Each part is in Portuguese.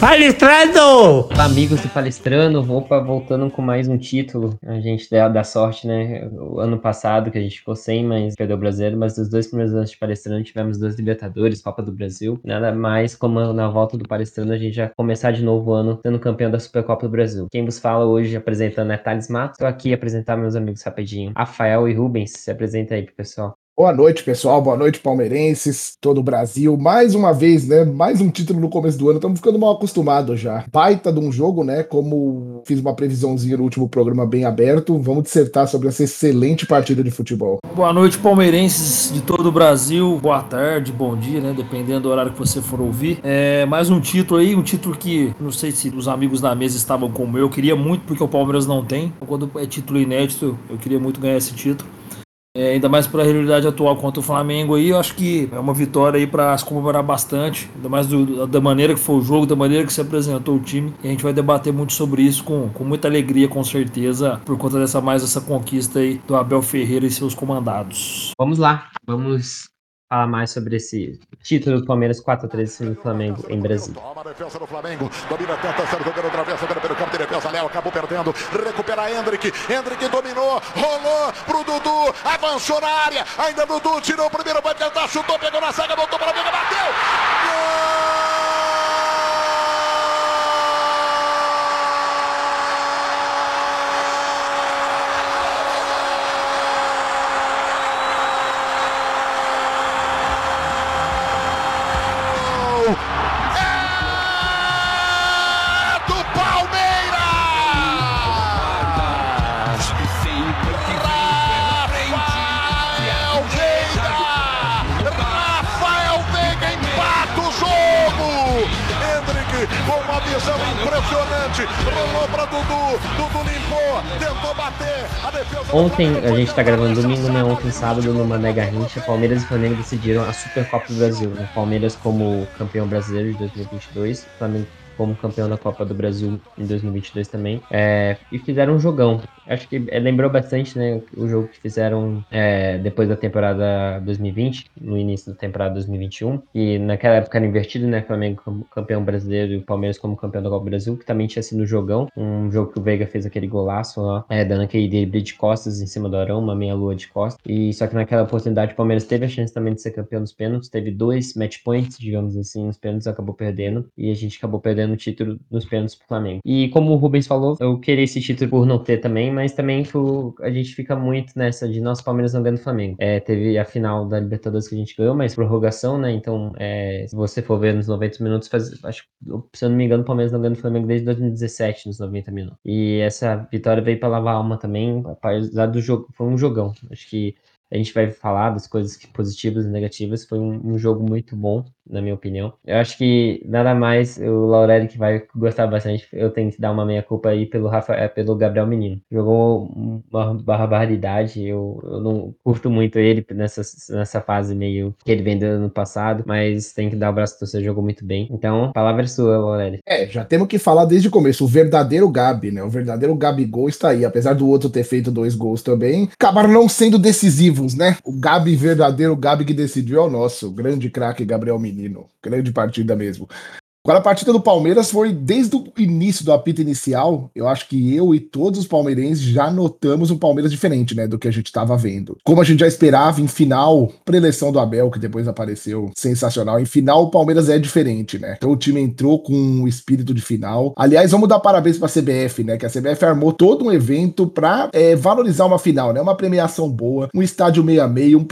Palestrando! Amigos do Palestrando, Opa voltando com mais um título. A gente da sorte, né? O ano passado que a gente ficou sem, mas perdeu o brasileiro. Mas dos dois primeiros anos de Palestrando tivemos dois Libertadores, Copa do Brasil. Nada mais como na volta do Palestrando a gente já começar de novo o ano sendo campeão da Supercopa do Brasil. Quem vos fala hoje apresentando é Thales Matos. Tô aqui apresentar meus amigos rapidinho. Rafael e Rubens, se apresenta aí pro pessoal. Boa noite, pessoal. Boa noite, palmeirenses, todo o Brasil. Mais uma vez, né? Mais um título no começo do ano. Estamos ficando mal acostumados já. Baita de um jogo, né? Como fiz uma previsãozinha no último programa bem aberto, vamos dissertar sobre essa excelente partida de futebol. Boa noite, palmeirenses de todo o Brasil. Boa tarde, bom dia, né? Dependendo do horário que você for ouvir. É mais um título aí, um título que não sei se os amigos da mesa estavam como eu. Eu queria muito porque o Palmeiras não tem. Quando é título inédito, eu queria muito ganhar esse título. É, ainda mais para a realidade atual contra o Flamengo aí, eu acho que é uma vitória aí para se comemorar bastante, ainda mais do, da maneira que foi o jogo, da maneira que se apresentou o time. E a gente vai debater muito sobre isso com, com muita alegria, com certeza, por conta dessa mais essa conquista aí do Abel Ferreira e seus comandados. Vamos lá, vamos falar mais sobre esse título do Palmeiras 4x3 no Flamengo em Brasília. Toma a defesa do Flamengo, domina, tenta ser pelo campo de defesa, Léo acabou perdendo, recupera Hendrick, Hendrick dominou, rolou pro Dudu, avançou na área, ainda Dudu tirou o primeiro, vai tentar, chutou, pegou na saga, voltou para bateu! Impressionante. Rolou para Dudu. Dudu limpou, tentou bater. A defesa ontem, a gente está gravando domingo, né? Ontem, sábado, no Mané Garrincha, Palmeiras e Flamengo decidiram a Supercopa do Brasil. Né? Palmeiras como campeão brasileiro de 2022, Flamengo como campeão da Copa do Brasil em 2022 também. É, e fizeram um jogão. Acho que é, lembrou bastante, né, o jogo que fizeram é, depois da temporada 2020, no início da temporada 2021, e naquela época era invertido, né, Flamengo como campeão brasileiro e o Palmeiras como campeão da Copa do Brasil, que também tinha sido um jogão, um jogo que o Veiga fez aquele golaço lá, é, dando aquele drible de costas em cima do Arão, uma meia-lua de costas, e só que naquela oportunidade o Palmeiras teve a chance também de ser campeão dos pênaltis, teve dois match points, digamos assim, nos pênaltis, acabou perdendo, e a gente acabou perdendo o título nos pênaltis pro Flamengo. E como o Rubens falou, eu queria esse título por não ter também, mas também a gente fica muito nessa de nosso Palmeiras não ganhando Flamengo. É, teve a final da Libertadores que a gente ganhou, mas prorrogação, né? Então, é, se você for ver nos 90 minutos, faz, acho, se eu não me engano, o Palmeiras não ganha o Flamengo desde 2017, nos 90 minutos. E essa vitória veio para lavar a alma também, apesar do jogo, foi um jogão. Acho que a gente vai falar das coisas positivas e negativas. Foi um, um jogo muito bom na minha opinião. Eu acho que nada mais o Laurelli que vai gostar bastante. Eu tenho que dar uma meia culpa aí pelo Rafael, é, pelo Gabriel Menino. Jogou uma barbaridade. Eu, eu não curto muito ele nessa, nessa fase meio que ele vendeu no passado, mas tem que dar o braço torcer, jogou muito bem. Então, palavra é sua, Laurelli. É, já temos que falar desde o começo. O verdadeiro Gabi, né? O verdadeiro Gabigol está aí. Apesar do outro ter feito dois gols também, acabaram não sendo decisivos, né? O Gabi verdadeiro, o Gabi que decidiu é o nosso. O grande craque Gabriel Menino menino. Grande partida mesmo. Agora, a partida do Palmeiras foi desde o início do apito inicial. Eu acho que eu e todos os palmeirenses já notamos um Palmeiras diferente, né, do que a gente estava vendo. Como a gente já esperava, em final, preleção do Abel, que depois apareceu sensacional. Em final, o Palmeiras é diferente, né? Então o time entrou com um espírito de final. Aliás, vamos dar parabéns para a CBF, né? Que a CBF armou todo um evento para é, valorizar uma final, né? Uma premiação boa, um estádio meio a meio, um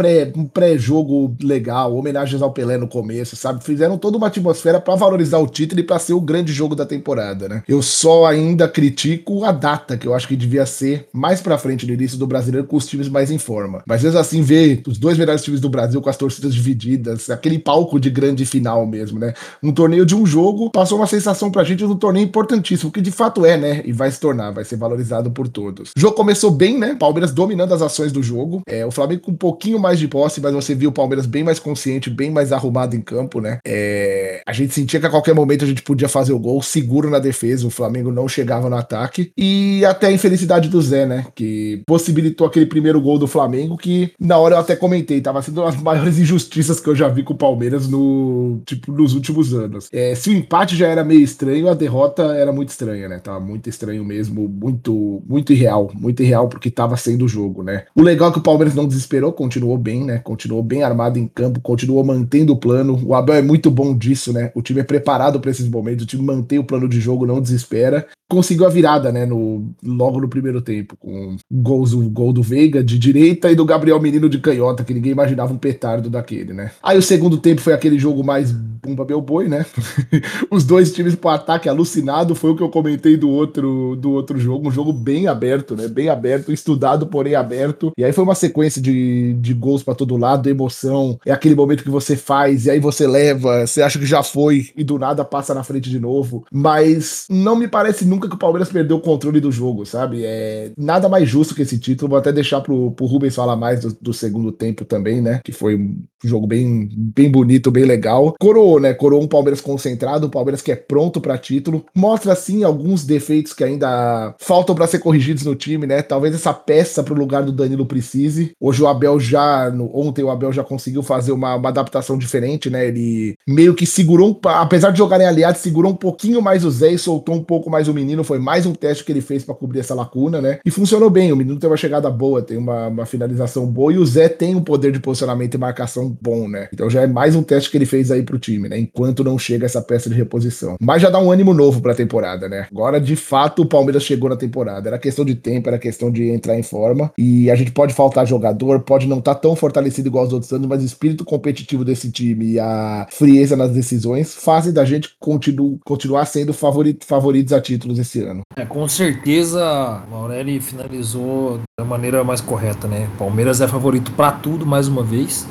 pré-jogo um pré legal, homenagens ao Pelé no começo, sabe? Fizeram toda uma atmosfera para valorizar o o título e para ser o grande jogo da temporada, né? Eu só ainda critico a data, que eu acho que devia ser mais para frente no início do brasileiro com os times mais em forma. Mas mesmo assim, ver os dois melhores times do Brasil com as torcidas divididas, aquele palco de grande final mesmo, né? Um torneio de um jogo passou uma sensação pra gente de um torneio importantíssimo, que de fato é, né? E vai se tornar, vai ser valorizado por todos. O jogo começou bem, né? Palmeiras dominando as ações do jogo. É, o Flamengo com um pouquinho mais de posse, mas você viu o Palmeiras bem mais consciente, bem mais arrumado em campo, né? É, a gente sentia que a qualquer momento a gente podia fazer o gol seguro na defesa, o Flamengo não chegava no ataque. E até a infelicidade do Zé, né? Que possibilitou aquele primeiro gol do Flamengo, que na hora eu até comentei, tava sendo uma das maiores injustiças que eu já vi com o Palmeiras no, tipo, nos últimos anos. É, se o empate já era meio estranho, a derrota era muito estranha, né? Tava muito estranho mesmo, muito, muito irreal, muito irreal porque tava sendo o jogo, né? O legal é que o Palmeiras não desesperou, continuou bem, né? Continuou bem armado em campo, continuou mantendo o plano. O Abel é muito bom disso, né? O time é preparado para esses momentos, o time mantém o plano de jogo, não desespera. Conseguiu a virada, né? No, logo no primeiro tempo, com gols, o gol do Veiga de direita e do Gabriel Menino de canhota, que ninguém imaginava um petardo daquele, né? Aí o segundo tempo foi aquele jogo mais bumba meu boi, né? Os dois times pro ataque alucinado, foi o que eu comentei do outro do outro jogo, um jogo bem aberto, né? Bem aberto, estudado, porém aberto. E aí foi uma sequência de, de gols para todo lado, emoção. É aquele momento que você faz e aí você leva, você acha que já foi e do nada passa na frente de novo. Mas não me parece nunca que o Palmeiras perdeu o controle do jogo, sabe? É nada mais justo que esse título. Vou até deixar pro, pro Rubens falar mais do, do segundo tempo também, né? Que foi um jogo bem, bem bonito, bem legal. Coroou, né? Coroou um Palmeiras concentrado, um Palmeiras que é pronto para título. Mostra, sim, alguns defeitos que ainda faltam para ser corrigidos no time, né? Talvez essa peça pro lugar do Danilo precise. Hoje o Abel já, no, ontem o Abel já conseguiu fazer uma, uma adaptação diferente, né? Ele meio que segurou, apesar de jogarem aliados, segurou um pouquinho mais o Zé e soltou um pouco mais o menino. Foi mais um teste que ele fez para cobrir essa lacuna, né? E funcionou bem. O menino tem uma chegada boa, tem uma, uma finalização boa e o Zé tem um poder de posicionamento e marcação bom, né? Então já é mais um teste que ele fez aí pro time, né? Enquanto não chega essa peça de reposição. Mas já dá um ânimo novo pra temporada, né? Agora, de fato, o Palmeiras chegou na temporada. Era questão de tempo, era questão de entrar em forma. E a gente pode faltar jogador, pode não estar tá tão fortalecido igual os outros anos, mas o espírito competitivo desse time e a frieza nas decisões fazem da gente continu continuar sendo favorit favoritos a títulos esse ano. É, com certeza, Aureli finalizou da maneira mais correta, né? Palmeiras é favorito para tudo mais uma vez.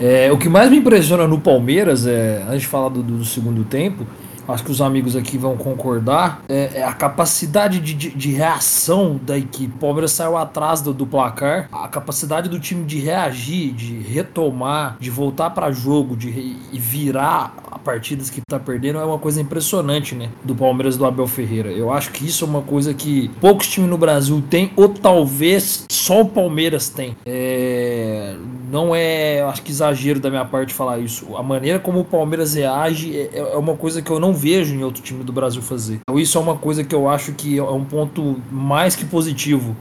É, o que mais me impressiona no Palmeiras, é, antes de falar do, do segundo tempo, acho que os amigos aqui vão concordar, é, é a capacidade de, de, de, reação da equipe. O Palmeiras saiu atrás do, do, placar, a capacidade do time de reagir, de retomar, de voltar para jogo, de re, virar partidas que tá perdendo é uma coisa impressionante, né? Do Palmeiras do Abel Ferreira. Eu acho que isso é uma coisa que poucos times no Brasil têm, ou talvez só o Palmeiras tem. É, não é, acho que exagero da minha parte falar isso. A maneira como o Palmeiras reage é, é uma coisa que eu não vejo em outro time do Brasil fazer. Então isso é uma coisa que eu acho que é um ponto mais que positivo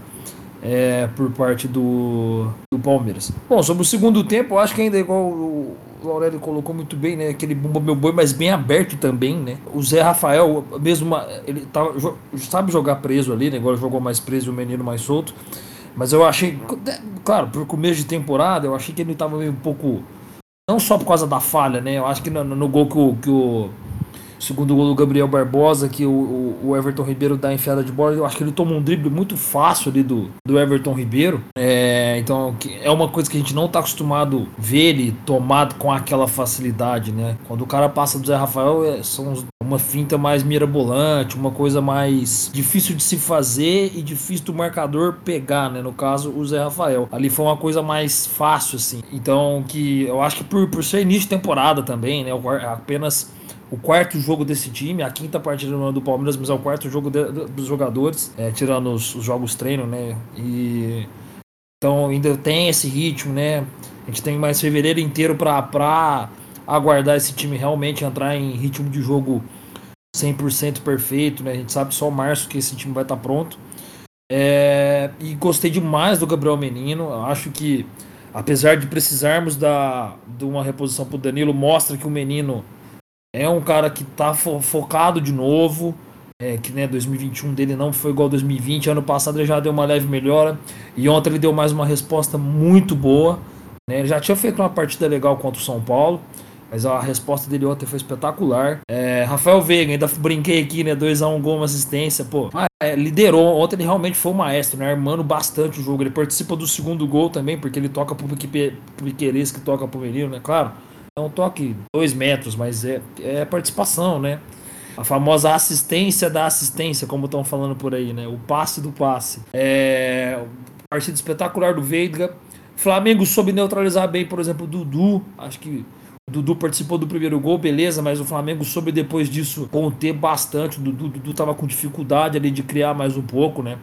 é, por parte do, do Palmeiras. Bom, sobre o segundo tempo, eu acho que ainda é igual o Aurélio colocou muito bem, né? Aquele bumba meu boi, mas bem aberto também, né? O Zé Rafael, mesmo ele tava, sabe jogar preso ali, né? Agora jogou mais preso e o menino mais solto. Mas eu achei, claro, por começo de temporada, eu achei que ele tava meio um pouco. Não só por causa da falha, né? Eu acho que no, no gol que o, que o Segundo gol do Gabriel Barbosa, que o, o, Everton Ribeiro dá enfiada de bola, eu acho que ele toma um drible muito fácil ali do, do Everton Ribeiro. É, então é uma coisa que a gente não está acostumado ver ele tomado com aquela facilidade, né? Quando o cara passa do Zé Rafael, é, são uma finta mais mirabolante, uma coisa mais difícil de se fazer e difícil do marcador pegar, né? No caso, o Zé Rafael. Ali foi uma coisa mais fácil, assim. Então, que eu acho que por, por ser início de temporada também, né? Apenas o quarto jogo desse time, a quinta partida do Palmeiras, mas é o quarto jogo de, dos jogadores, é, tirando os, os, jogos treino, né? E então ainda tem esse ritmo, né? A gente tem mais fevereiro inteiro para aguardar esse time realmente entrar em ritmo de jogo 100% perfeito, né? A gente sabe só março que esse time vai estar tá pronto. É, e gostei demais do Gabriel Menino. Acho que, apesar de precisarmos da, de uma reposição para o Danilo, mostra que o Menino é um cara que tá fo focado de novo. É, que né, 2021 dele não foi igual 2020. Ano passado ele já deu uma leve melhora. E ontem ele deu mais uma resposta muito boa. Né? Ele já tinha feito uma partida legal contra o São Paulo. Mas a resposta dele ontem foi espetacular. É, Rafael Veiga, ainda brinquei aqui, né? 2x1 um, gol, uma assistência. Pô, ah, é, liderou. Ontem ele realmente foi o maestro, né? Armando bastante o jogo. Ele participa do segundo gol também, porque ele toca pro Piqueires que toca pro menino, né? Claro. É um toque dois metros, mas é, é participação, né? A famosa assistência da assistência, como estão falando por aí, né? O passe do passe. É. Partida espetacular do Veiga. Flamengo soube neutralizar bem, por exemplo, o Dudu. Acho que O Dudu participou do primeiro gol, beleza, mas o Flamengo soube depois disso conter bastante. O Dudu, Dudu tava com dificuldade ali de criar mais um pouco, né?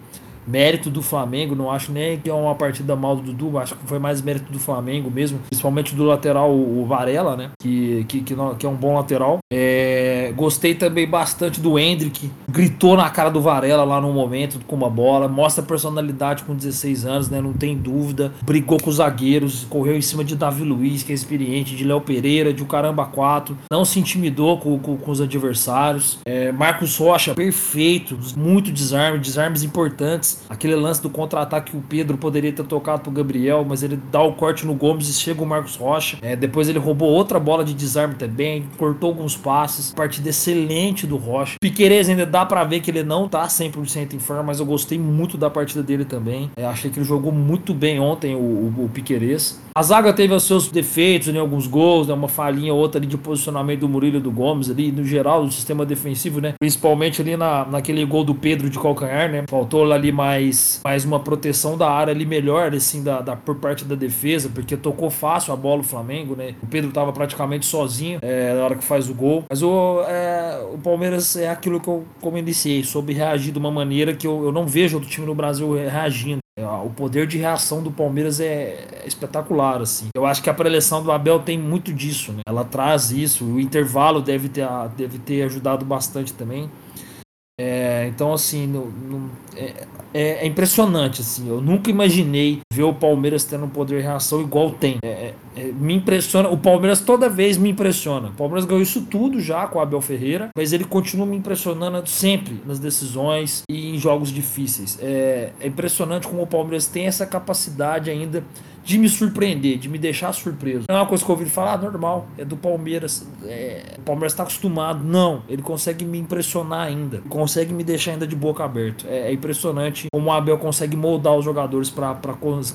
Mérito do Flamengo, não acho nem que é uma partida mal do Dudu, acho que foi mais mérito do Flamengo mesmo, principalmente do lateral, o Varela, né? Que, que, que, não, que é um bom lateral. É, gostei também bastante do Hendrick, gritou na cara do Varela lá no momento com uma bola, mostra personalidade com 16 anos, né? Não tem dúvida. Brigou com os zagueiros, correu em cima de Davi Luiz, que é experiente, de Léo Pereira, de o Caramba 4, não se intimidou com, com, com os adversários. É, Marcos Rocha, perfeito, muito desarme, desarmes importantes Aquele lance do contra-ataque que o Pedro poderia ter tocado pro Gabriel, mas ele dá o corte no Gomes e chega o Marcos Rocha. É, depois ele roubou outra bola de desarme também, cortou alguns passes. Partida excelente do Rocha. Piquerez ainda dá para ver que ele não tá 100% em forma, mas eu gostei muito da partida dele também. É, achei que ele jogou muito bem ontem, o, o, o Piquerez. A zaga teve os seus defeitos né, alguns gols, né, uma falhinha ou outra ali de posicionamento do Murilo e do Gomes ali, no geral, do sistema defensivo, né? Principalmente ali na, naquele gol do Pedro de calcanhar, né? Faltou ali mais, mais uma proteção da área ali melhor, assim, da, da, por parte da defesa, porque tocou fácil a bola o Flamengo, né? O Pedro tava praticamente sozinho é, na hora que faz o gol. Mas o, é, o Palmeiras é aquilo que eu, como iniciei, soube reagir de uma maneira que eu, eu não vejo outro time no Brasil reagindo. É, o poder de reação do Palmeiras é espetacular, assim. Eu acho que a preleção do Abel tem muito disso, né? Ela traz isso. O intervalo deve ter, deve ter ajudado bastante também. É, então, assim, no, no, é, é, é, impressionante, assim. Eu nunca imaginei ver o Palmeiras tendo um poder de reação igual tem. É, é, é, me impressiona. O Palmeiras toda vez me impressiona. O Palmeiras ganhou isso tudo já com o Abel Ferreira, mas ele continua me impressionando sempre nas decisões e em jogos difíceis. É, impressionante como o Palmeiras tem essa capacidade ainda de me surpreender, de me deixar surpreso. Não é uma coisa que eu ouvi falar, ah, normal, é do Palmeiras. É, o Palmeiras está acostumado. Não, ele consegue me impressionar ainda. Consegue me deixar ainda de boca aberta. É, é impressionante como o Abel consegue moldar os jogadores para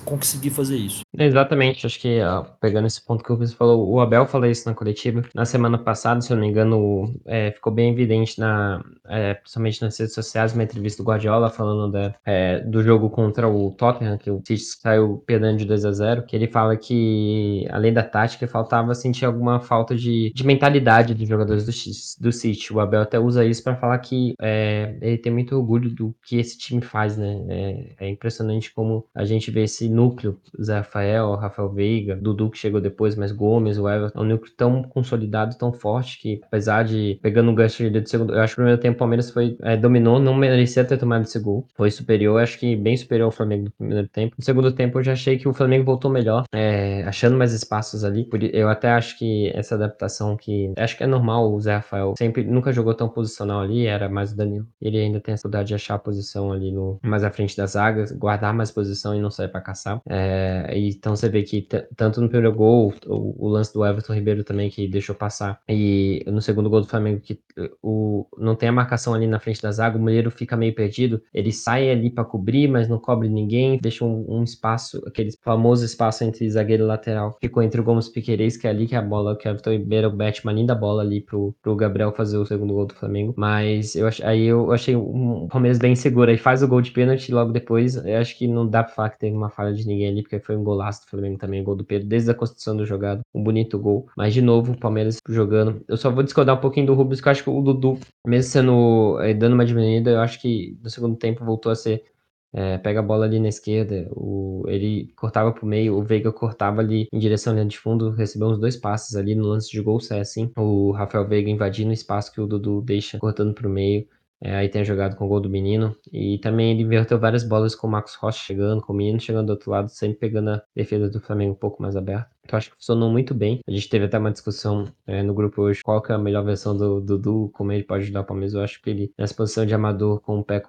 conseguir fazer isso. Exatamente, acho que ó, pegando esse ponto que o Chris falou, o Abel falou isso na coletiva. Na semana passada, se eu não me engano, é, ficou bem evidente, na, é, principalmente nas redes sociais, uma entrevista do Guardiola falando da, é, do jogo contra o Tottenham, que o City saiu perdendo de 2 a 0 0 que ele fala que, além da tática, faltava sentir alguma falta de, de mentalidade dos jogadores do, do City. O Abel até usa isso para falar que é, ele tem muito orgulho do que esse time faz, né? É, é, impressionante como a gente vê esse núcleo, Zé Rafael, Rafael Veiga, Dudu que chegou depois, mas Gomes, o Everton, é um núcleo tão consolidado, tão forte, que apesar de, pegando o gancho do segundo, eu acho que no primeiro tempo o Palmeiras foi, é, dominou, não merecia ter tomado esse gol, foi superior, acho que bem superior ao Flamengo no primeiro tempo. No segundo tempo eu já achei que o Flamengo voltou melhor, é, achando mais espaços ali. Eu até acho que essa adaptação que. Acho que é normal o Zé Rafael. Sempre nunca jogou tão posicional ali, era mais o Danilo. Ele ainda tem a dificuldade de achar a posição ali no mais à frente das zagas, guardar mais posição e não sair para caçar. É, então você vê que tanto no primeiro gol, o, o, lance do Everton Ribeiro também que deixou passar, e no segundo gol do Flamengo, que o, não tem a marcação ali na frente da zaga, o Mulheiro fica meio perdido, ele sai ali para cobrir, mas não cobre ninguém, deixa um, um espaço, aquele famoso espaço entre zagueiro e lateral. Ficou entre o Gomes Piqueires, que é ali que é a bola, que é o Everton Ribeiro, o Batman, linda bola ali pro, pro Gabriel fazer o segundo gol do Flamengo. Mas eu ach, aí eu achei o Palmeiras bem seguro. Aí faz o gol de pênalti logo depois. Eu acho que não dá pra falar que teve uma falha de ninguém ali, porque foi um golaço do Flamengo também, gol do Pedro, desde a construção do jogado. Um bonito gol. Mas de novo, o Palmeiras jogando. Eu só vou discordar um pouquinho do Rubens, que eu acho que o Dudu, mesmo sendo eh, dando uma diminuída, eu acho que no segundo tempo voltou a ser é, pega a bola ali na esquerda, o, ele cortava pro meio, o Veiga cortava ali em direção à linha de fundo, recebeu uns dois passes ali no lance de gol, sai assim, o Rafael Veiga invadindo o espaço que o Dudu deixa, cortando pro meio, é, aí tem jogado com o gol do menino, e também ele inverteu várias bolas com o Marcos Rocha chegando, com o menino chegando do outro lado, sempre pegando a defesa do Flamengo um pouco mais aberta que eu acho que funcionou muito bem. A gente teve até uma discussão é, no grupo hoje, qual que é a melhor versão do Dudu, como ele pode ajudar o Palmeiras. Eu acho que ele, nessa posição de amador, com o pé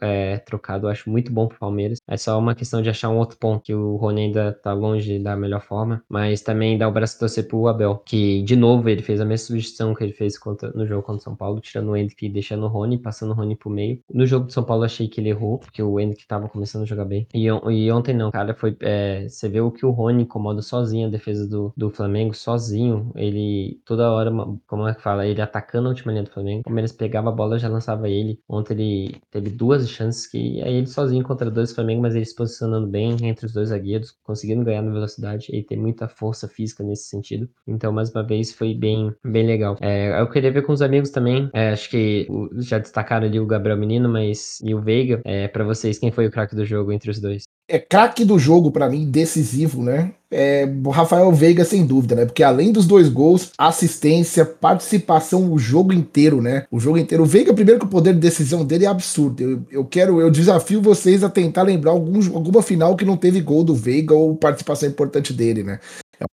é, trocado, eu acho muito bom pro Palmeiras. É só uma questão de achar um outro ponto, que o Rony ainda tá longe da melhor forma, mas também dá o braço a torcer pro Abel, que, de novo, ele fez a mesma substituição que ele fez contra, no jogo contra o São Paulo, tirando o Hendrick e deixando o Rony, passando o Rony pro meio. No jogo de São Paulo, achei que ele errou, porque o Hendrick tava começando a jogar bem. E, e ontem não, cara, foi, é, você vê o que o Rony incomoda sozinho defesa do, do Flamengo sozinho. Ele, toda hora, como é que fala? Ele atacando a última linha do Flamengo. O Palmeiras pegava a bola já lançava ele. Ontem ele teve duas chances que aí ele sozinho contra dois Flamengo, mas ele se posicionando bem entre os dois zagueiros, conseguindo ganhar na velocidade. Ele tem muita força física nesse sentido. Então, mais uma vez, foi bem, bem legal. É, eu queria ver com os amigos também. É, acho que já destacaram ali o Gabriel Menino, mas e o Veiga. É, para vocês, quem foi o craque do jogo entre os dois? É craque do jogo para mim, decisivo, né? É Rafael Veiga, sem dúvida, né? Porque além dos dois gols, assistência, participação o jogo inteiro, né? O jogo inteiro. O Veiga, primeiro que o poder de decisão dele é absurdo. Eu, eu quero, eu desafio vocês a tentar lembrar algum, alguma final que não teve gol do Veiga ou participação importante dele, né?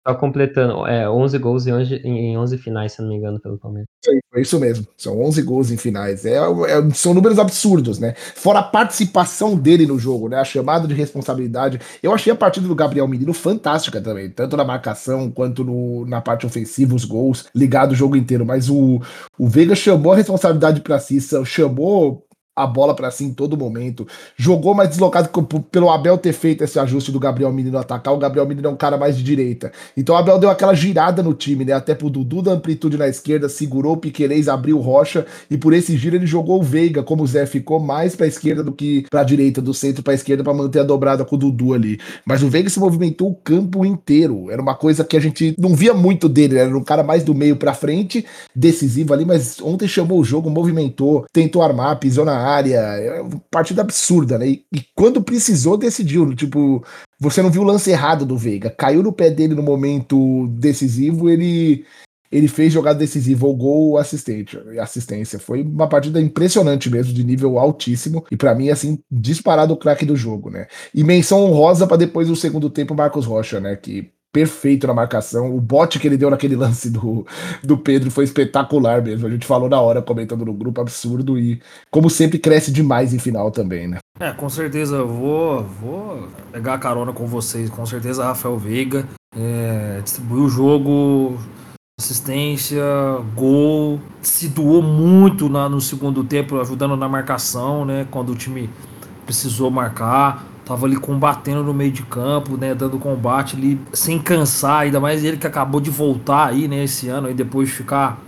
Só completando, é 11 gols em 11, em 11 finais, se não me engano, pelo Palmeiras. Foi isso mesmo, são 11 gols em finais. É, é, são números absurdos, né? Fora a participação dele no jogo, né? A chamada de responsabilidade. Eu achei a partida do Gabriel Menino fantástica também, tanto na marcação quanto no, na parte ofensiva, os gols, ligado o jogo inteiro. Mas o, o Veiga chamou a responsabilidade para si, chamou a bola para si em todo momento. Jogou mais deslocado pelo Abel ter feito esse ajuste do Gabriel Menino atacar. O Gabriel Menino é um cara mais de direita. Então o Abel deu aquela girada no time, né? Até pro Dudu da amplitude na esquerda, segurou o Piquerez, abriu Rocha e por esse giro ele jogou o Veiga, como o Zé ficou mais para esquerda do que para direita, do centro para esquerda para manter a dobrada com o Dudu ali. Mas o Veiga se movimentou o campo inteiro. Era uma coisa que a gente não via muito dele, né? era um cara mais do meio para frente, decisivo ali, mas ontem chamou o jogo, movimentou, tentou armar, pisou na área. É uma partida absurda, né? E, e, quando precisou, decidiu. Tipo, você não viu o lance errado do Veiga. Caiu no pé dele no momento decisivo, ele ele fez jogada decisiva, o gol, assistente, assistência. Foi uma partida impressionante mesmo, de nível altíssimo. E para mim, assim, disparado o craque do jogo, né? E menção honrosa para depois do segundo tempo, Marcos Rocha, né? Que perfeito na marcação. O bote que ele deu naquele lance do, do Pedro foi espetacular mesmo. A gente falou na hora, comentando no grupo, absurdo. E, como sempre, cresce demais em final também, né? É, com certeza eu vou, vou pegar a carona com vocês. Com certeza, Rafael Veiga é, distribuiu o jogo, assistência, gol, se doou muito na, no segundo tempo, ajudando na marcação, né? Quando o time precisou marcar tava ali combatendo no meio de campo, né, dando combate ali sem cansar, ainda mais ele que acabou de voltar aí, né, esse ano aí depois de ficar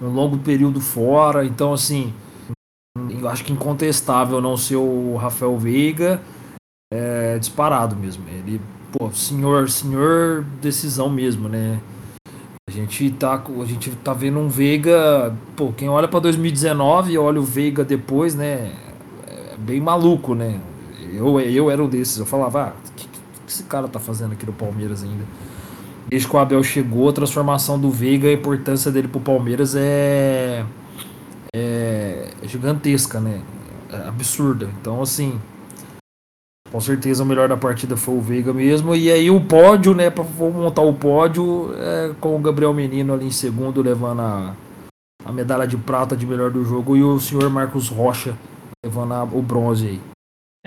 um longo período fora. Então assim, eu acho que incontestável não ser o Rafael Veiga é disparado mesmo. Ele, pô, senhor, senhor decisão mesmo, né? A gente tá, a gente tá vendo um Veiga, pô, quem olha para 2019 e olha o Veiga depois, né? É bem maluco, né? Eu, eu era um desses. Eu falava, ah, o que, que, esse cara tá fazendo aqui no Palmeiras ainda? Desde que o Abel chegou, a transformação do Veiga, a importância dele pro Palmeiras é, é gigantesca, né? É absurda. Então, assim, com certeza o melhor da partida foi o Veiga mesmo. E aí o pódio, né? Pra montar o pódio é, com o Gabriel Menino ali em segundo, levando a, a medalha de prata de melhor do jogo. E o senhor Marcos Rocha levando a, o bronze aí.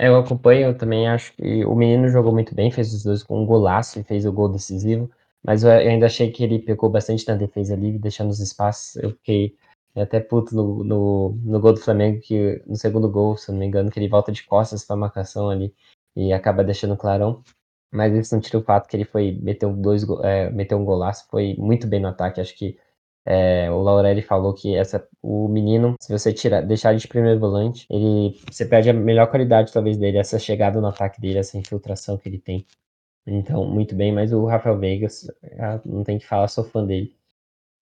É, eu acompanho, eu também acho que o menino jogou muito bem, fez os dois com um golaço e fez o gol decisivo, mas eu ainda achei que ele pecou bastante na defesa ali, deixando os espaços. Eu fiquei até puto no, no, no gol do Flamengo, que no segundo gol, se eu não me engano, que ele volta de costas para marcação ali e acaba deixando clarão. Mas isso não tira o fato que ele foi meteu dois é, meteu um golaço, foi muito bem no ataque. Acho que é, o Laurelli falou que essa, o menino, se você tirar, deixar ele de primeiro volante, ele, você perde a melhor qualidade talvez dele, essa chegada no ataque dele, essa infiltração que ele tem. Então, muito bem, mas o Rafael Vegas, não tem que falar, sou fã dele.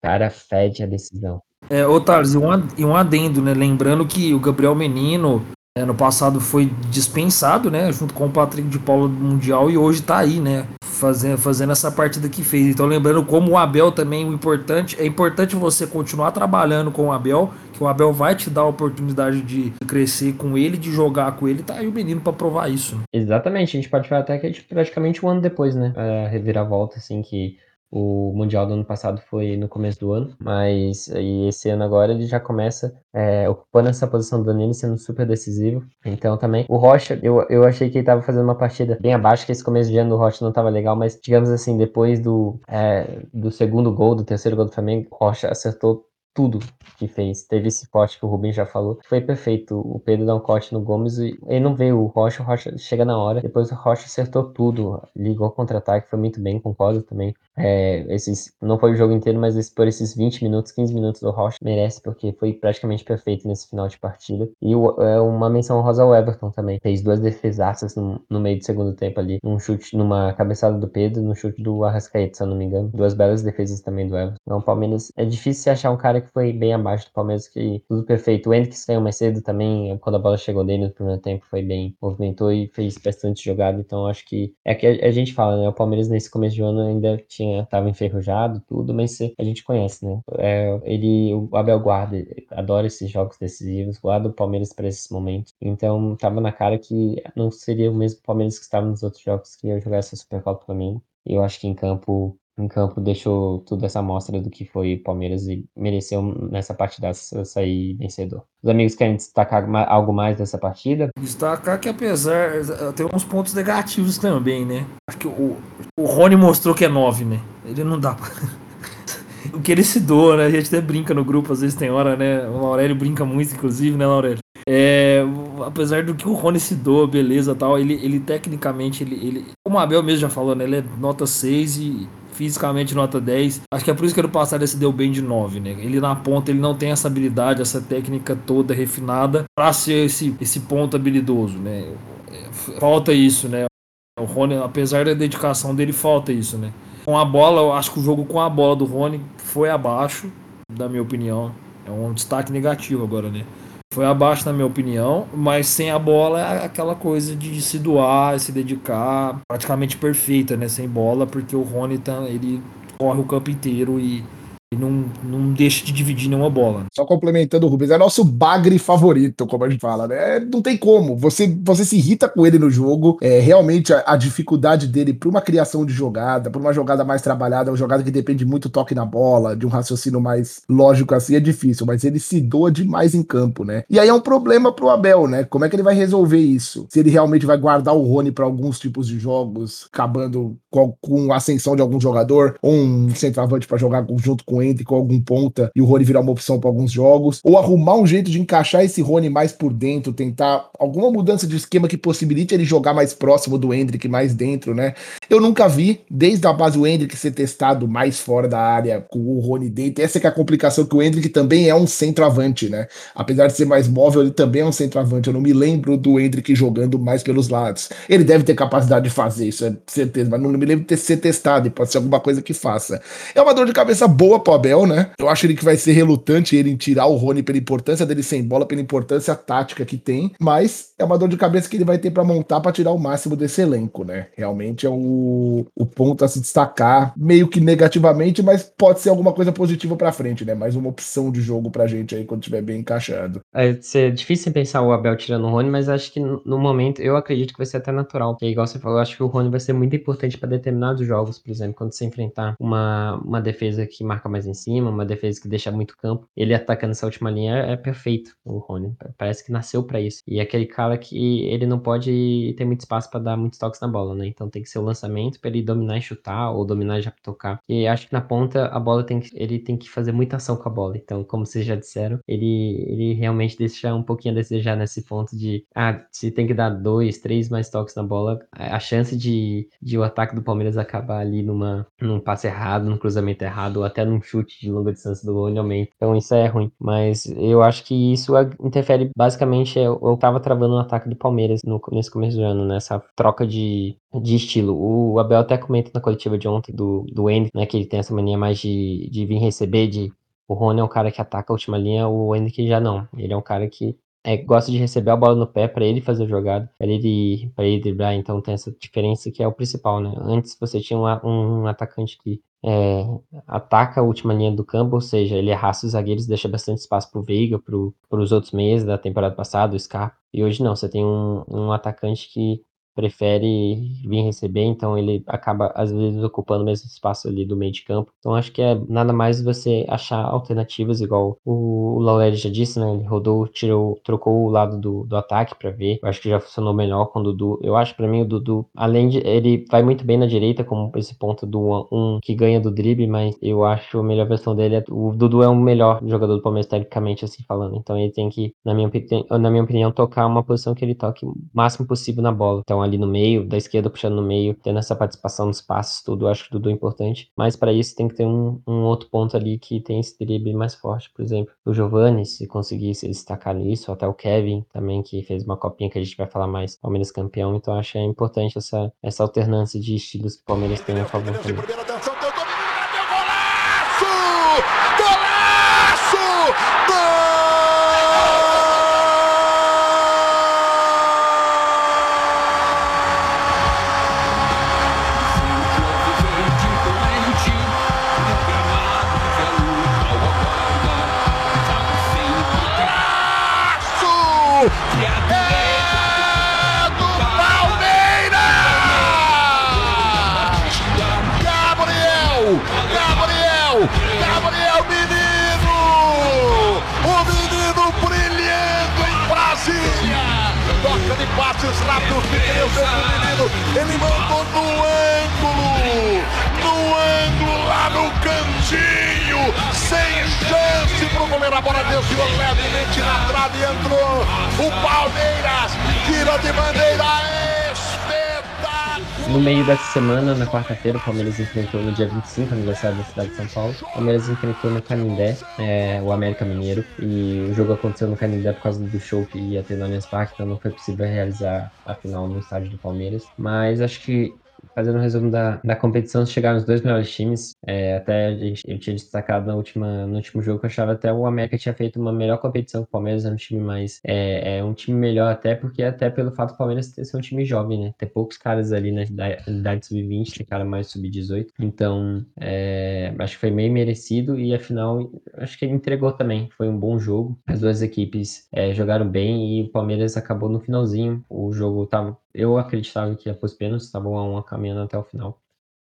cara fede a decisão. É, ô Thales, e um adendo, né? Lembrando que o Gabriel Menino, é, no passado foi dispensado, né? Junto com o Patrick de Paula do Mundial e hoje tá aí, né? Fazendo, fazendo essa partida que fez. Então lembrando como o Abel também, o importante, é importante você continuar trabalhando com o Abel, que o Abel vai te dar a oportunidade de crescer com ele, de jogar com ele, tá aí o menino para provar isso. Exatamente, a gente pode falar até que é praticamente um ano depois, né? A reviravolta, assim, que o Mundial do ano passado foi no começo do ano, mas e esse ano agora ele já começa é, ocupando essa posição do Danilo, sendo super decisivo. Então também, o Rocha, eu, eu achei que ele estava fazendo uma partida bem abaixo, que esse começo de ano do Rocha não estava legal, mas digamos assim, depois do, é, do segundo gol, do terceiro gol do Flamengo, o Rocha acertou tudo que fez. Teve esse corte que o Rubens já falou, foi perfeito. O Pedro dá um corte no Gomes e ele não vê o Rocha, o Rocha chega na hora. Depois o Rocha acertou tudo, ligou contra-ataque, foi muito bem, concordo também. É, esses, não foi o jogo inteiro, mas esse, por esses 20 minutos, 15 minutos do Rocha merece, porque foi praticamente perfeito nesse final de partida. E o, é uma menção rosa ao Everton também. Fez duas defesaças no, no meio do segundo tempo ali. Um chute numa cabeçada do Pedro, no chute do Arrascaeta, se eu não me engano. Duas belas defesas também do Everton. Então, o Palmeiras é difícil achar um cara que foi bem abaixo do Palmeiras, que tudo perfeito. O Henrique saiu mais cedo também, quando a bola chegou dele no primeiro tempo, foi bem, movimentou e fez bastante jogada. Então, acho que é que a, a gente fala, né? O Palmeiras nesse começo de ano ainda tinha tinha, tava enferrujado, tudo, mas a gente conhece, né? É, ele, o Abel guarda, adora esses jogos decisivos, guarda o Palmeiras para esses momentos. Então, tava na cara que não seria o mesmo Palmeiras que estava nos outros jogos que ia jogar essa Supercopa. E eu acho que em campo em campo deixou tudo essa amostra do que foi Palmeiras e mereceu nessa partida sair vencedor. Os amigos querem destacar algo mais dessa partida? Destacar que apesar tem uns pontos negativos também, né? Acho que o, o Rony mostrou que é 9, né? Ele não dá pra... o que ele se doa, né? A gente até brinca no grupo, às vezes tem hora, né? O Aurélio brinca muito, inclusive, né, Aurélio? É, apesar do que o Rony se doa, beleza tal, ele, ele tecnicamente, ele, ele, como o Abel mesmo já falou, né? Ele é nota 6 e fisicamente nota 10. Acho que é por isso que ano passado ele se deu bem de 9, né? Ele na ponta, ele não tem essa habilidade, essa técnica toda refinada para ser esse, esse ponto habilidoso, né? Falta isso, né? O Rony, apesar da dedicação dele, falta isso, né? Com a bola, eu acho que o jogo com a bola do Rony foi abaixo, da minha opinião. É um destaque negativo agora, né? Foi abaixo, na minha opinião, mas sem a bola é aquela coisa de se doar, se dedicar, praticamente perfeita, né? Sem bola, porque o Rony tá, ele corre o campo inteiro e não, não deixa de dividir nenhuma bola. Só complementando o Rubens, é nosso bagre favorito, como a gente fala, né? Não tem como. Você, você se irrita com ele no jogo. É, realmente a, a dificuldade dele para uma criação de jogada, para uma jogada mais trabalhada, uma jogada que depende muito do toque na bola, de um raciocínio mais lógico assim, é difícil, mas ele se doa demais em campo, né? E aí é um problema pro Abel, né? Como é que ele vai resolver isso? Se ele realmente vai guardar o Rony para alguns tipos de jogos, acabando com, com a ascensão de algum jogador, ou um centroavante para jogar junto com entre com algum ponta e o Rony virar uma opção para alguns jogos, ou arrumar um jeito de encaixar esse Rony mais por dentro, tentar alguma mudança de esquema que possibilite ele jogar mais próximo do Hendrick, mais dentro, né? Eu nunca vi, desde a base, o Hendrick ser testado mais fora da área com o Rony dentro. Essa é, é a complicação, que o Hendrick também é um centroavante, né? Apesar de ser mais móvel, ele também é um centroavante. Eu não me lembro do Hendrick jogando mais pelos lados. Ele deve ter capacidade de fazer isso, é certeza, mas não me lembro de ter ser testado, e pode ser alguma coisa que faça. É uma dor de cabeça boa pro Abel, né? Eu acho ele que vai ser relutante ele em tirar o Rony pela importância dele sem bola, pela importância tática que tem, mas é uma dor de cabeça que ele vai ter para montar para tirar o máximo desse elenco, né? Realmente é o, o ponto a se destacar, meio que negativamente, mas pode ser alguma coisa positiva para frente, né? Mais uma opção de jogo pra gente aí quando estiver bem encaixado. É, é difícil pensar o Abel tirando o Rony, mas acho que no momento eu acredito que vai ser até natural. Porque, igual você falou, acho que o Rony vai ser muito importante para determinados jogos, por exemplo, quando você enfrentar uma, uma defesa que marca mais em cima, uma defesa que deixa muito campo. Ele atacando essa última linha é, é perfeito, o Rony. Parece que nasceu para isso. E é aquele cara que ele não pode ter muito espaço para dar muitos toques na bola, né? Então tem que ser o lançamento para ele dominar e chutar, ou dominar e já tocar. E acho que na ponta a bola tem que, ele tem que fazer muita ação com a bola. Então, como vocês já disseram, ele, ele realmente deixa um pouquinho a desejar nesse ponto de, ah, se tem que dar dois, três mais toques na bola, a chance de, de o ataque do Palmeiras acabar ali numa, num passe errado, num cruzamento errado, ou até num chute de longa distância do Rony aumenta. Então isso é ruim. Mas eu acho que isso interfere basicamente. Eu, eu tava travando o ataque do Palmeiras no, nesse começo do ano, nessa troca de, de estilo. O Abel até comenta na coletiva de ontem do, do Andy, né? Que ele tem essa mania mais de, de vir receber, de. O Rony é um cara que ataca a última linha, o Henrique já não. Ele é um cara que é, gosta de receber a bola no pé para ele fazer a jogada, para ele, pra ele driblar, então tem essa diferença que é o principal, né? Antes você tinha um, um atacante que é, ataca a última linha do campo, ou seja, ele arrasta os zagueiros, deixa bastante espaço para o Veiga, para os outros meios da temporada passada, o Scarpa. E hoje não, você tem um, um atacante que prefere vir receber, então ele acaba às vezes ocupando o mesmo espaço ali do meio de campo. Então acho que é nada mais você achar alternativas, igual o Lauer já disse, né? Ele rodou, tirou, trocou o lado do, do ataque para ver. Eu acho que já funcionou melhor com o Dudu. Eu acho para mim o Dudu, além de ele vai muito bem na direita como esse ponto do 1 um, que ganha do drible, mas eu acho a melhor versão dele é o Dudu é o melhor jogador do Palmeiras tecnicamente assim falando. Então ele tem que, na minha, na minha opinião, tocar uma posição que ele toque o máximo possível na bola. Então ali no meio, da esquerda puxando no meio, tendo essa participação nos passos, tudo, acho que tudo é importante. Mas para isso tem que ter um, um outro ponto ali que tem esse drible mais forte, por exemplo, o Giovanni, se conseguir se destacar nisso, até o Kevin também, que fez uma copinha que a gente vai falar mais, Palmeiras campeão, então acho que é importante essa, essa alternância de estilos que o Palmeiras tem a favor também. A bola levemente na trave e entrou, o Palmeiras tira de no meio dessa semana, na quarta-feira, o Palmeiras enfrentou no dia 25, aniversário da cidade de São Paulo. O Palmeiras enfrentou no Canindé, é, o América Mineiro. E o jogo aconteceu no Canindé por causa do show que ia ter no Allianz Parque, então não foi possível realizar a final no estádio do Palmeiras. Mas acho que fazendo um resumo da, da competição, chegaram os dois melhores times. É, até eu tinha destacado na última, no último jogo que eu achava até o América tinha feito uma melhor competição o Palmeiras, é um time mais. É, é um time melhor até, porque até pelo fato do Palmeiras ser um time jovem, né? Ter poucos caras ali na idade sub-20, tem cara mais sub-18. Então, é, acho que foi meio merecido e afinal, acho que ele entregou também. Foi um bom jogo. As duas equipes é, jogaram bem e o Palmeiras acabou no finalzinho. O jogo tava eu acreditava que ia pros pênaltis, estavam a uma caminhando até o final.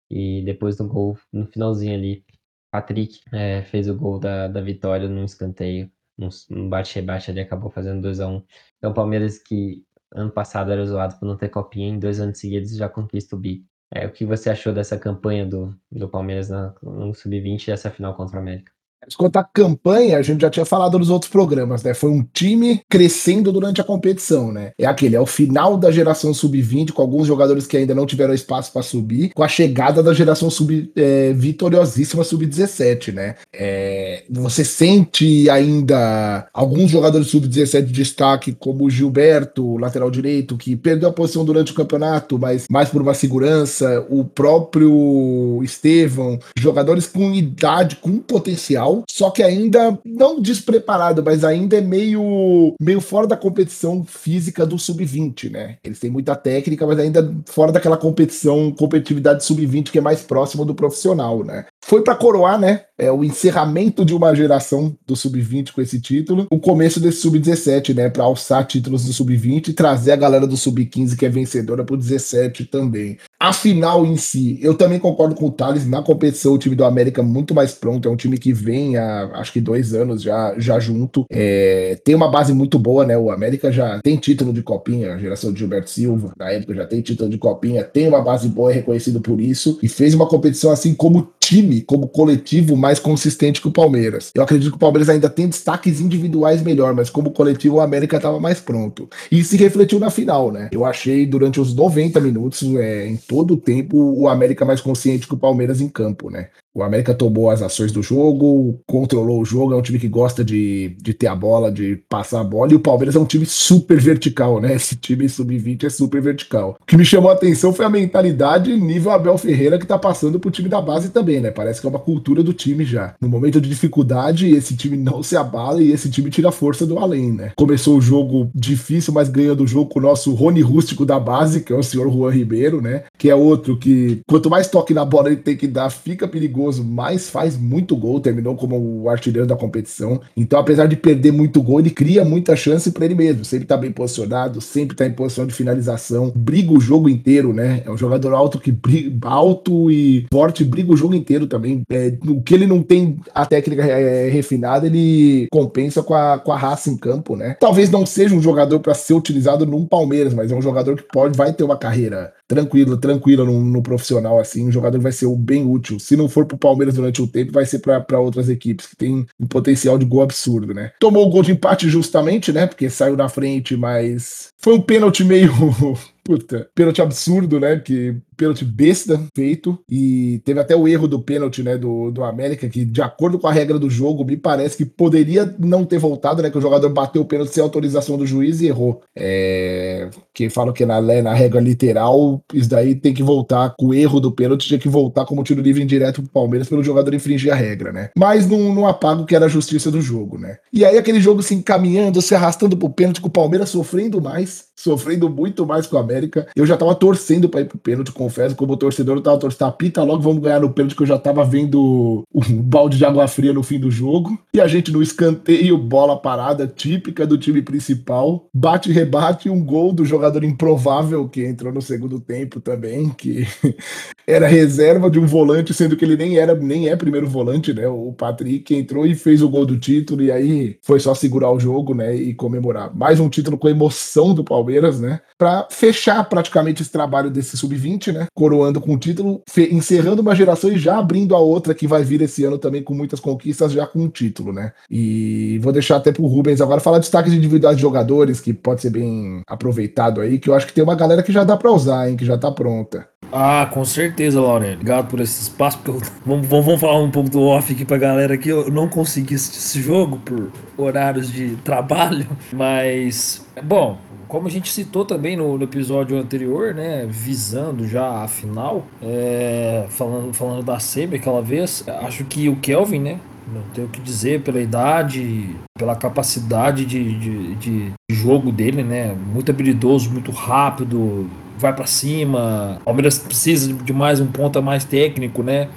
E depois do gol, no finalzinho ali, Patrick é, fez o gol da, da vitória num escanteio, num, bate-rebate ali, acabou fazendo 2 a 1 um. Então, o Palmeiras, que ano passado era zoado por não ter copinha, em dois anos seguidos já conquista o bi. É, o que você achou dessa campanha do, do Palmeiras na, no Sub-20 e essa final contra o América? Quanto à campanha, a gente já tinha falado nos outros programas, né? Foi um time crescendo durante a competição, né? É aquele, é o final da geração sub-20, com alguns jogadores que ainda não tiveram espaço para subir, com a chegada da geração sub é, vitoriosíssima sub-17, né? É, você sente ainda alguns jogadores sub-17 de destaque, como o Gilberto, lateral direito, que perdeu a posição durante o campeonato, mas mais por uma segurança, o próprio Estevão, jogadores com idade, com potencial só que ainda não despreparado, mas ainda é meio, meio fora da competição física do sub-20, né? Eles têm muita técnica, mas ainda fora daquela competição, competitividade sub-20 que é mais próxima do profissional, né? Foi para coroar, né? É o encerramento de uma geração do sub-20 com esse título, o começo desse sub-17, né? Para alçar títulos do sub-20 e trazer a galera do sub-15 que é vencedora pro 17 também. A final em si, eu também concordo com o Thales. Na competição, o time do América é muito mais pronto. É um time que vem há acho que dois anos já, já junto. É, tem uma base muito boa, né? O América já tem título de copinha, a geração de Gilberto Silva, na época já tem título de copinha, tem uma base boa, é reconhecido por isso, e fez uma competição assim como time, como coletivo, mais consistente que o Palmeiras. Eu acredito que o Palmeiras ainda tem destaques individuais melhor, mas como coletivo o América estava mais pronto. E se refletiu na final, né? Eu achei durante os 90 minutos, é, em todo o tempo, o América mais consciente que o Palmeiras em campo, né? O América tomou as ações do jogo, controlou o jogo, é um time que gosta de, de ter a bola, de passar a bola, e o Palmeiras é um time super vertical, né? Esse time sub-20 é super vertical. O que me chamou a atenção foi a mentalidade nível Abel Ferreira que tá passando pro time da base também, né? Parece que é uma cultura do time já. No momento de dificuldade, esse time não se abala e esse time tira força do além, né? Começou o jogo difícil, mas ganhando o jogo com o nosso Rony Rústico da base, que é o senhor Juan Ribeiro, né? Que é outro que, quanto mais toque na bola ele tem que dar, fica perigoso perigoso, mas faz muito gol, terminou como o artilheiro da competição. Então, apesar de perder muito gol, ele cria muita chance para ele mesmo. Sempre tá bem posicionado, sempre tá em posição de finalização, briga o jogo inteiro, né? É um jogador alto que briga, alto e forte, briga o jogo inteiro também. É, o que ele não tem a técnica é, refinada, ele compensa com a, com a raça em campo, né? Talvez não seja um jogador para ser utilizado num Palmeiras, mas é um jogador que pode, vai ter uma carreira tranquila, tranquila no, no, profissional, assim. Um jogador vai ser bem útil. Se não for pro Palmeiras durante o tempo, vai ser para outras equipes que tem um potencial de gol absurdo, né? Tomou o gol de empate justamente, né? Porque saiu na frente, mas foi um pênalti meio puta, pênalti absurdo, né? Que pênalti besta feito. E teve até o erro do pênalti, né? Do, do América, que de acordo com a regra do jogo, me parece que poderia não ter voltado, né? Que o jogador bateu o pênalti sem autorização do juiz e errou. É, que falam que na, na regra literal, isso daí tem que voltar com o erro do pênalti, tinha que voltar como tiro livre indireto pro Palmeiras pelo jogador infringir a regra, né? Mas não, não apaga o que era a justiça do jogo, né? E aí aquele jogo se encaminhando, se arrastando pro pênalti, com o Palmeiras sofrendo mais, sofrendo muito mais com o América. Eu já tava torcendo pra ir pro pênalti, confesso, como torcedor, eu tava torcendo, pita logo, vamos ganhar no pênalti, que eu já tava vendo um balde de água fria no fim do jogo. E a gente no escanteio, bola parada, típica do time principal, bate rebate, um gol do jogador improvável que entrou no segundo tempo também, que era reserva de um volante, sendo que ele nem era, nem é primeiro volante, né? O Patrick entrou e fez o gol do título, e aí foi só segurar o jogo, né? E comemorar. Mais um título com emoção do Palmeiras, né? Pra fechar praticamente esse trabalho desse sub-20, né? Coroando com o título, encerrando uma geração e já abrindo a outra que vai vir esse ano também com muitas conquistas, já com o título, né? E vou deixar até pro Rubens agora falar destaques individuais de jogadores, que pode ser bem aproveitado aí, que eu acho que tem uma galera que já dá pra usar, hein? Que já tá pronta. Ah, com certeza, Laurel. Obrigado por esse espaço. Porque eu... vamos, vamos, falar um pouco do off aqui pra galera aqui. Eu não consegui assistir esse jogo por horários de trabalho, mas, bom, como a gente citou também no, no, episódio anterior, né, visando já a final, é, falando, falando da SEMI aquela vez, acho que o Kelvin, né, não tenho o que dizer pela idade, pela capacidade de, de, de, jogo dele, né, muito habilidoso, muito rápido, vai para cima. O Palmeiras precisa de mais um ponta mais técnico, né?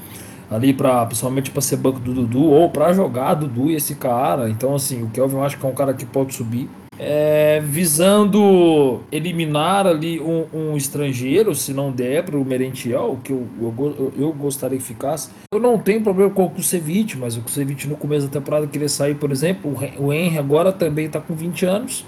Ali para principalmente para ser banco do Dudu ou para jogar Dudu e esse cara. Então assim, o Kelvin eu acho que é um cara que pode subir. É, visando eliminar ali um, um, estrangeiro, se não der para o Merentiel, que eu, eu, eu, gostaria que ficasse. Eu não tenho problema com o Kusevich, mas o Kusevich no começo da temporada queria sair, por exemplo. O Henry agora também está com 20 anos.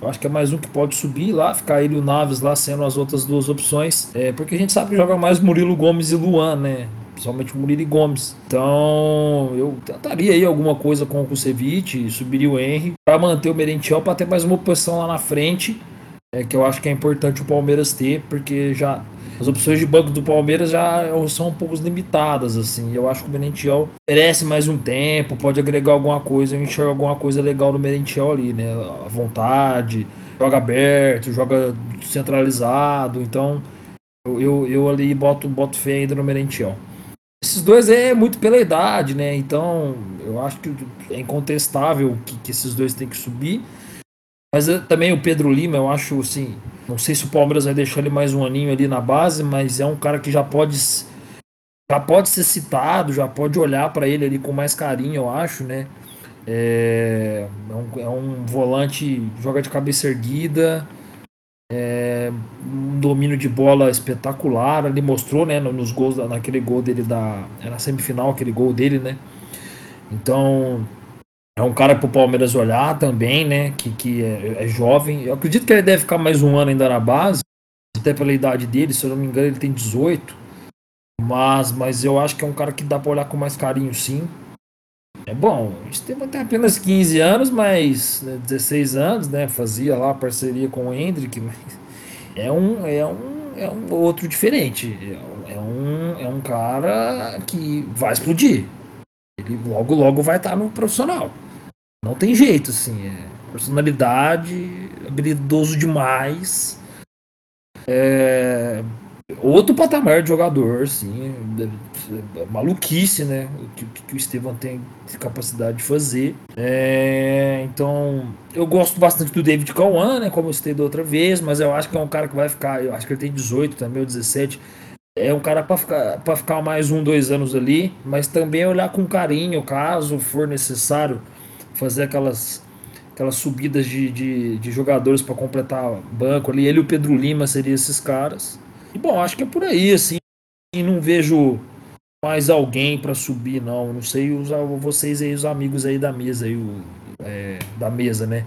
Eu acho que é mais um que pode subir lá, ficar ele e o Naves lá sendo as outras duas opções. É, porque a gente sabe que joga mais Murilo Gomes e Luan, né? Principalmente o Murilo Gomes. Então, eu tentaria aí alguma coisa com o Kusevich, subiria o Henry, para manter o Merentiel, para ter mais uma opção lá na frente. É, que eu acho que é importante o Palmeiras ter, porque já as opções de banco do Palmeiras já são um pouco limitadas, assim. Eu acho que o Merentiel merece mais um tempo, pode agregar alguma coisa, eu enxergo alguma coisa legal no Merentiel ali, né? A vontade, joga aberto, joga centralizado, então eu, eu, eu ali boto, boto fé ainda no Merentiel. Esses dois é muito pela idade, né? Então eu acho que é incontestável que, que esses dois têm que subir. Mas também o Pedro Lima, eu acho assim, não sei se o Palmeiras vai deixar ele mais um aninho ali na base, mas é um cara que já pode já pode ser citado, já pode olhar para ele ali com mais carinho, eu acho, né? É, é, um, é um volante joga de cabeça erguida, é, um domínio de bola espetacular. Ele mostrou, né, nos gols naquele gol dele da na semifinal aquele gol dele, né? Então é um cara pro Palmeiras olhar também, né? Que, que é, é, jovem. Eu acredito que ele deve ficar mais um ano ainda na base, até pela idade dele, se eu não me engano, ele tem 18. Mas, mas eu acho que é um cara que dá pra olhar com mais carinho, sim. É bom, o Estevam tem apenas 15 anos, mas né, 16 anos, né? Fazia lá parceria com o Hendrick, mas é um, é um, é um outro diferente. É um, é um cara que vai explodir. Ele logo, logo vai estar no profissional. Não tem jeito, assim. É personalidade, habilidoso demais. É, outro patamar de jogador, assim. Maluquice, né? O que, que o Estevam tem capacidade de fazer. É, então, eu gosto bastante do David Cauã, né? Como eu citei da outra vez, mas eu acho que é um cara que vai ficar. Eu acho que ele tem 18 também, ou 17. é um cara para ficar, pra ficar mais um, dois anos ali, mas também olhar com carinho, caso for necessário, fazer aquelas, aquelas subidas de, de, de jogadores para completar banco ali. Ele e o Pedro Lima seriam esses caras. E bom, acho que é por aí, assim. E não vejo mais alguém para subir, não. Não sei os, vocês aí, os amigos aí da mesa, aí, o, é, da mesa, né?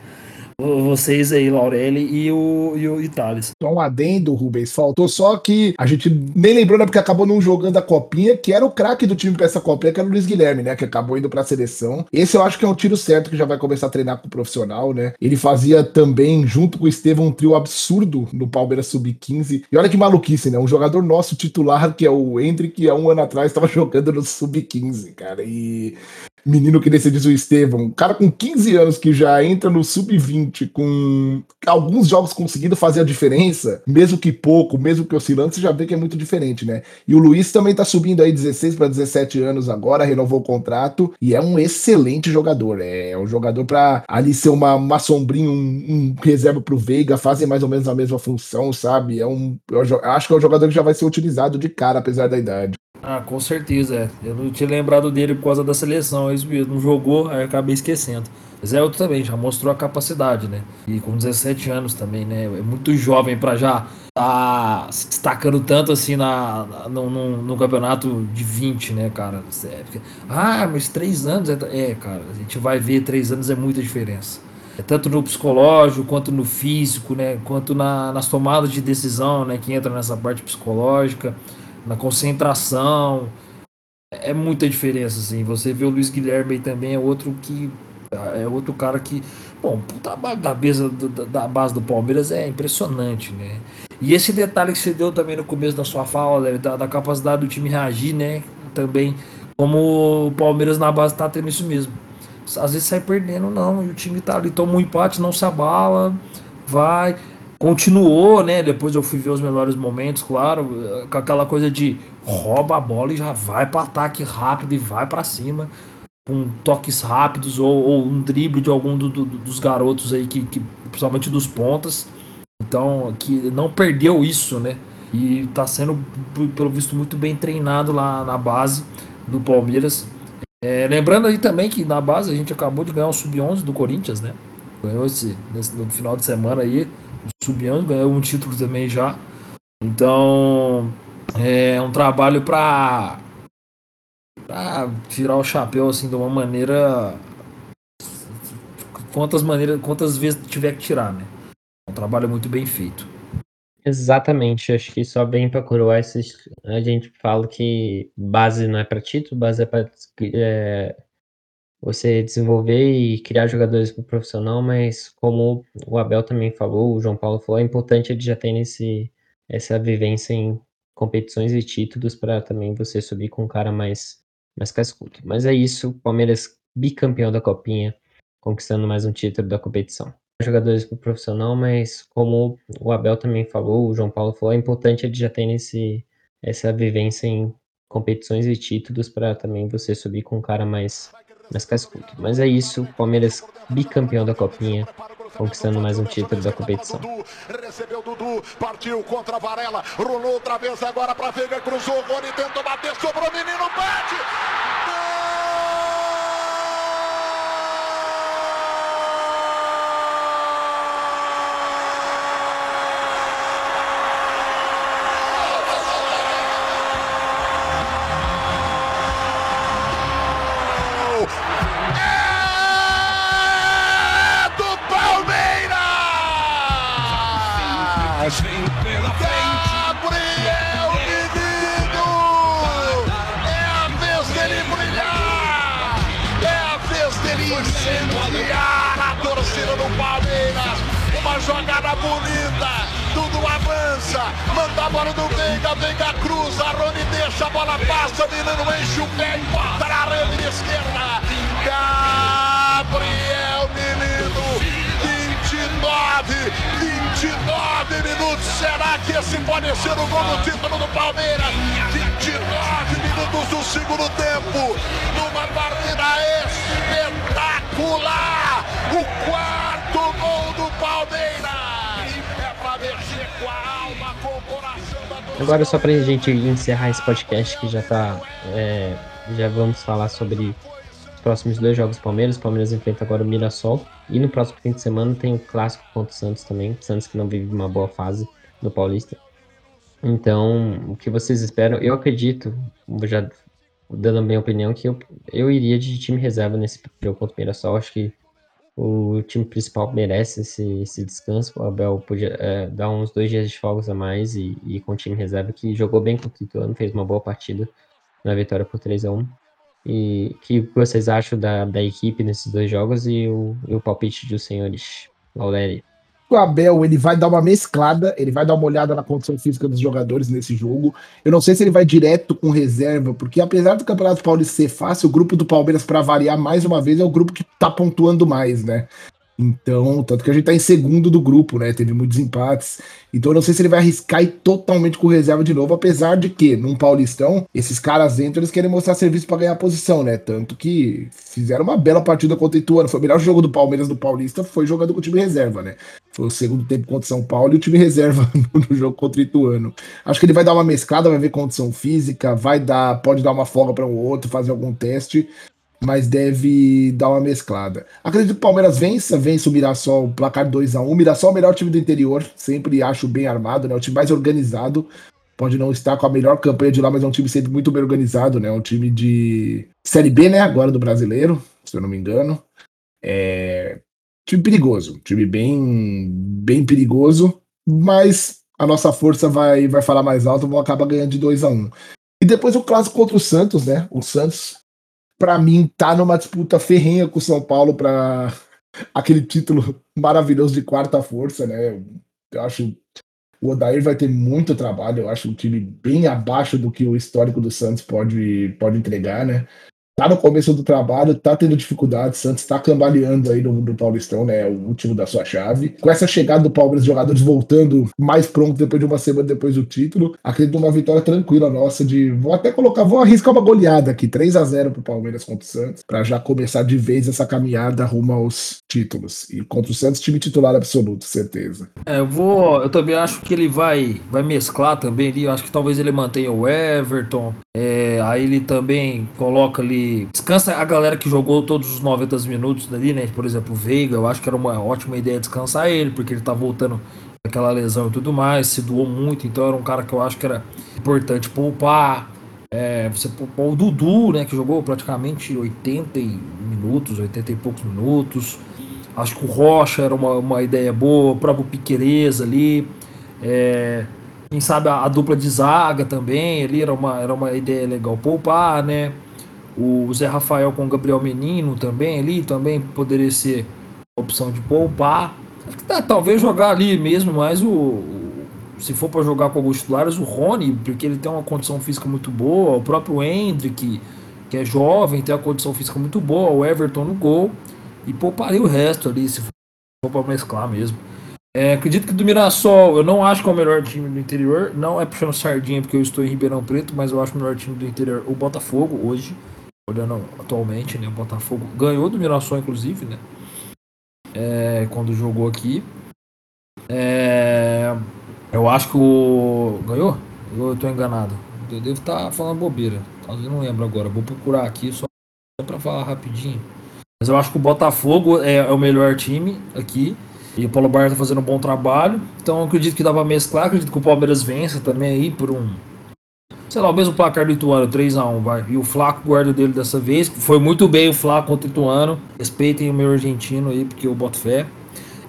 Vocês aí, Laureli e o, e o Thales. Só um adendo, Rubens. Faltou só que a gente nem lembrou, né? Porque acabou não jogando a copinha, que era o craque do time pra essa copinha, que era o Luiz Guilherme, né? Que acabou indo pra seleção. Esse eu acho que é um tiro certo que já vai começar a treinar com o profissional, né? Ele fazia também, junto com o Estevão, um trio absurdo no Palmeiras Sub-15. E olha que maluquice, né? Um jogador nosso titular, que é o Hendrick, há um ano atrás estava jogando no Sub-15, cara. E menino que diz o Estevão, cara com 15 anos que já entra no sub-20 com alguns jogos conseguindo fazer a diferença, mesmo que pouco, mesmo que oscilando, você já vê que é muito diferente, né? E o Luiz também tá subindo aí 16 para 17 anos agora, renovou o contrato e é um excelente jogador, é um jogador para ali ser uma, uma sombrinha, um, um reserva pro Veiga, fazem mais ou menos a mesma função, sabe? É um, eu acho que é um jogador que já vai ser utilizado de cara, apesar da idade. Ah, com certeza, é. Eu não tinha lembrado dele por causa da seleção, é isso mesmo. Não jogou, aí acabei esquecendo. Mas é outro também, já mostrou a capacidade, né? E com 17 anos também, né? É muito jovem para já tá se destacando tanto assim na, no, no, no, campeonato de 20, né, cara? É, ah, mas três anos é, é, cara, a gente vai ver, três anos é muita diferença. É tanto no psicológico, quanto no físico, né? Quanto na, nas tomadas de decisão, né? Que entra nessa parte psicológica na concentração. É muita diferença, assim. Você vê o Luiz Guilherme também, é outro que. É outro cara que. Bom, puta, da, base, da, da base do Palmeiras é impressionante, né? E esse detalhe que você deu também no começo da sua fala, da, da capacidade do time reagir, né? Também, como o Palmeiras na base tá tendo isso mesmo. Às vezes sai perdendo, não. E o time tá ali, toma um empate, não se abala, vai continuou, né? Depois eu fui ver os melhores momentos, claro, com aquela coisa de rouba a bola e já vai para ataque rápido e vai para cima, com toques rápidos ou, ou, um drible de algum do, do, dos garotos aí, que, que, principalmente dos pontas. Então, que não perdeu isso, né? E tá sendo, pelo visto, muito bem treinado lá na base do Palmeiras. É, lembrando aí também que na base a gente acabou de ganhar o Sub-11 do Corinthians, né? Ganhou esse, nesse, no final de semana aí subindo, ganhou um título também já. Então, é um trabalho para tirar o chapéu assim de uma maneira quantas maneiras, quantas vezes tiver que tirar, né? É um trabalho muito bem feito. Exatamente, acho que só bem para coroar esses, a gente fala que base não é para título, base é para é, você desenvolver e criar jogadores para o profissional, mas como o Abel também falou, o João Paulo falou, é importante ele já ter esse, essa vivência em competições e títulos para também você subir com um cara mais, mais cascudo. Mas é isso, Palmeiras bicampeão da Copinha, conquistando mais um título da competição. Jogadores para o profissional, mas como o Abel também falou, o João Paulo falou, é importante ele já ter esse, essa vivência em competições e títulos para também você subir com um cara mais mais cascudo. Mas é isso, Palmeiras bicampeão da Copinha, conquistando mais um título da competição. Recebeu Dudu, partiu contra Varela, rolou outra vez agora para Veiga, cruzou, Rony tentou bater, sobrou menino, bate! Do Veiga. Veiga cruza. Rony deixa a bola passa. Menino enche o pé e bota na rede esquerda. Gabriel Menino. 29, 29 minutos. Será que esse pode ser o gol do título do Palmeiras? 29 minutos do segundo tempo. Numa Agora, só pra gente encerrar esse podcast que já tá. É, já vamos falar sobre os próximos dois jogos do Palmeiras. O Palmeiras enfrenta agora o Mirassol. E no próximo fim de semana tem o clássico contra o Santos também. Santos que não vive uma boa fase no Paulista. Então, o que vocês esperam? Eu acredito, já dando a minha opinião, que eu, eu iria de time reserva nesse jogo contra o Mirassol. Acho que o time principal merece esse, esse descanso. O Abel podia é, dar uns dois dias de folgas a mais e, e com o time reserva que jogou bem contra o Ituano, fez uma boa partida na vitória por 3 a 1 E o que vocês acham da, da equipe nesses dois jogos e o, e o palpite dos senhores Lauleri? O Abel ele vai dar uma mesclada, ele vai dar uma olhada na condição física dos jogadores nesse jogo. Eu não sei se ele vai direto com reserva, porque apesar do Campeonato Paulista ser fácil, o grupo do Palmeiras, para variar mais uma vez, é o grupo que tá pontuando mais, né? Então, tanto que a gente tá em segundo do grupo, né? Teve muitos empates. Então, eu não sei se ele vai arriscar ir totalmente com reserva de novo, apesar de que, num Paulistão, esses caras entram, eles querem mostrar serviço para ganhar posição, né? Tanto que fizeram uma bela partida contra o Ituano. Foi o melhor jogo do Palmeiras do Paulista, foi jogando com o time reserva, né? Foi o segundo tempo contra o São Paulo e o time reserva no jogo contra o Ituano. Acho que ele vai dar uma mesclada, vai ver condição física, vai dar, pode dar uma folga para um outro, fazer algum teste mas deve dar uma mesclada. Acredito que o Palmeiras vença, vence o Mirassol, placar 2 a 1 O Mirassol é o melhor time do interior, sempre acho bem armado, né? O time mais organizado. Pode não estar com a melhor campanha de lá, mas é um time sempre muito bem organizado, né? Um time de Série B, né? Agora do brasileiro, se eu não me engano. É. Time perigoso, time bem, bem perigoso, mas a nossa força vai, vai falar mais alto, vão acabar ganhando de 2 a 1 um. E depois o clássico contra o Santos, né? O Santos para mim, tá numa disputa ferrenha com o São Paulo para aquele título maravilhoso de quarta força, né? Eu acho o Odair vai ter muito trabalho, eu acho um time bem abaixo do que o histórico do Santos pode, pode entregar, né? Tá no começo do trabalho, tá tendo dificuldade, Santos tá cambaleando aí no, no Paulistão, né? O último da sua chave. Com essa chegada do Palmeiras, jogadores voltando mais pronto depois de uma semana depois do título, acredito numa vitória tranquila nossa de. Vou até colocar, vou arriscar uma goleada aqui, 3 a 0 pro Palmeiras contra o Santos, para já começar de vez essa caminhada rumo aos títulos. E contra o Santos, time titular absoluto, certeza. É, eu vou. Eu também acho que ele vai, vai mesclar também ali. Eu acho que talvez ele mantenha o Everton. É, aí ele também coloca ali descansa a galera que jogou todos os 90 minutos ali, né? Por exemplo, o Veiga, eu acho que era uma ótima ideia descansar ele, porque ele tá voltando daquela lesão e tudo mais, se doou muito, então era um cara que eu acho que era importante poupar. É, você poupar o Dudu, né? Que jogou praticamente 80 minutos, 80 e poucos minutos. Acho que o Rocha era uma, uma ideia boa, o próprio Piquerez ali. É, quem sabe a, a, dupla de zaga também ali era uma, era uma ideia legal poupar, né? O Zé Rafael com o Gabriel Menino também ali, também poderia ser opção de poupar. Tá, talvez jogar ali mesmo, mas o, o se for para jogar com alguns titulares, o Rony, porque ele tem uma condição física muito boa, o próprio Hendrick, que é jovem, tem uma condição física muito boa, o Everton no gol, e pouparia o resto ali, se for para mesclar mesmo. É, acredito que do Mirassol, eu não acho que é o melhor time do interior, não é puxando sardinha porque eu estou em Ribeirão Preto, mas eu acho o melhor time do interior o Botafogo hoje olhando atualmente, né? O Botafogo ganhou do Mirassol, inclusive, né? É, quando jogou aqui. É, eu acho que o. Ganhou? Eu tô enganado. Eu devo estar tá falando bobeira. Talvez não lembro agora. Vou procurar aqui só para falar rapidinho. Mas eu acho que o Botafogo é, é o melhor time aqui. E o Paulo Bar tá fazendo um bom trabalho. Então acredito que dá pra mesclar. Acredito que o Palmeiras vença também aí por um sei lá, o mesmo placar do Ituano, 3x1, vai. E o Flaco guarda dele dessa vez. Foi muito bem o Flaco contra o Ituano. Respeitem o meu argentino aí, porque eu boto fé.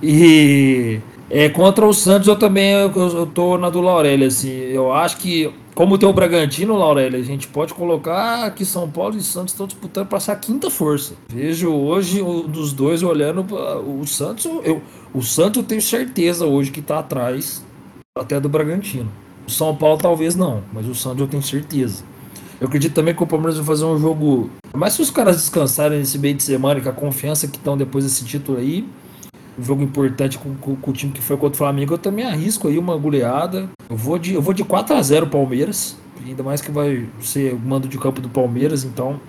E é, contra o Santos eu também eu, eu tô na do Laurelli, assim. Eu acho que, como tem o Bragantino, Laurelli, a gente pode colocar que São Paulo e Santos estão disputando para essa quinta força. Vejo hoje um dos dois olhando o Santos. Eu, o Santos eu tenho certeza hoje que tá atrás até do Bragantino. O São Paulo talvez não, mas o Santos eu tenho certeza. Eu acredito também que o Palmeiras vai fazer um jogo. Mas se os caras descansarem nesse meio de semana com a confiança que estão depois desse título aí, um jogo importante com, com, com, o time que foi contra o Flamengo, eu também arrisco aí uma goleada. Eu vou de, eu vou de 4 a 0 Palmeiras. Ainda mais que vai ser mando de campo do Palmeiras, então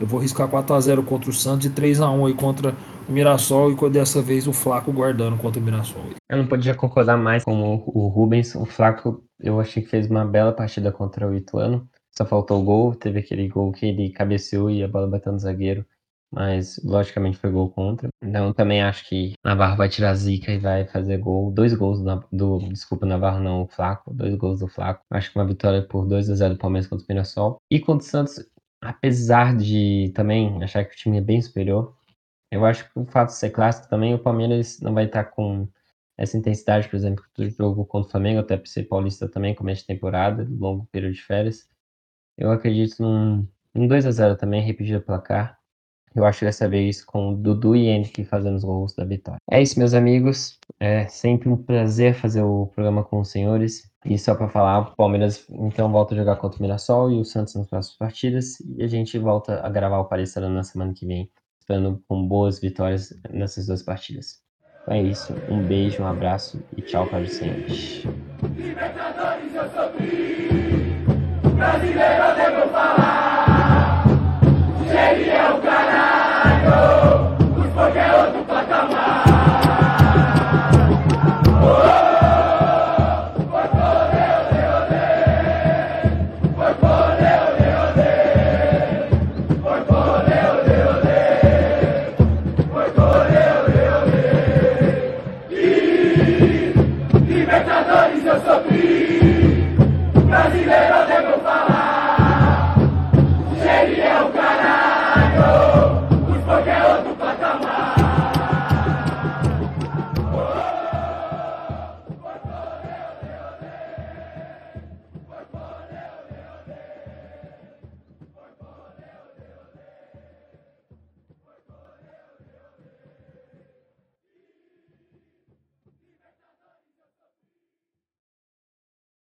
eu vou arriscar 4 a 0 contra o Santos e 3 a 1 aí contra o Mirassol e dessa vez o Flaco guardando contra o Mirassol. Eu não podia concordar mais com o, Rubens. O Flaco eu achei que fez uma bela partida contra o Ituano. Só faltou o gol, teve aquele gol que ele cabeceou e a bola bateu no zagueiro, mas logicamente foi gol contra. Então também acho que Navarro vai tirar zica e vai fazer gol. Dois gols do, do desculpa, Navarro não, o Flaco, dois gols do Flaco. Acho que uma vitória por 2 a 0 do Palmeiras contra o Mirassol. E contra o Santos, apesar de também achar que o time é bem superior, eu acho que o fato de ser clássico também, o Palmeiras não vai estar com essa intensidade, por exemplo, do jogo contra o Flamengo, até por ser paulista também, começo de temporada, longo período de férias. Eu acredito num, num 2 a 0 também, repetido placar. Eu acho dessa vez com o Dudu e Henrique fazendo os gols da vitória. É isso, meus amigos. É sempre um prazer fazer o programa com os senhores. E só para falar, o Palmeiras então volta a jogar contra o Mirassol e o Santos nas próximas partidas. E a gente volta a gravar o Palestra na semana que vem, esperando com boas vitórias nessas duas partidas. Então é isso. Um beijo, um abraço e tchau para os senhores. Brasileiro devo falar.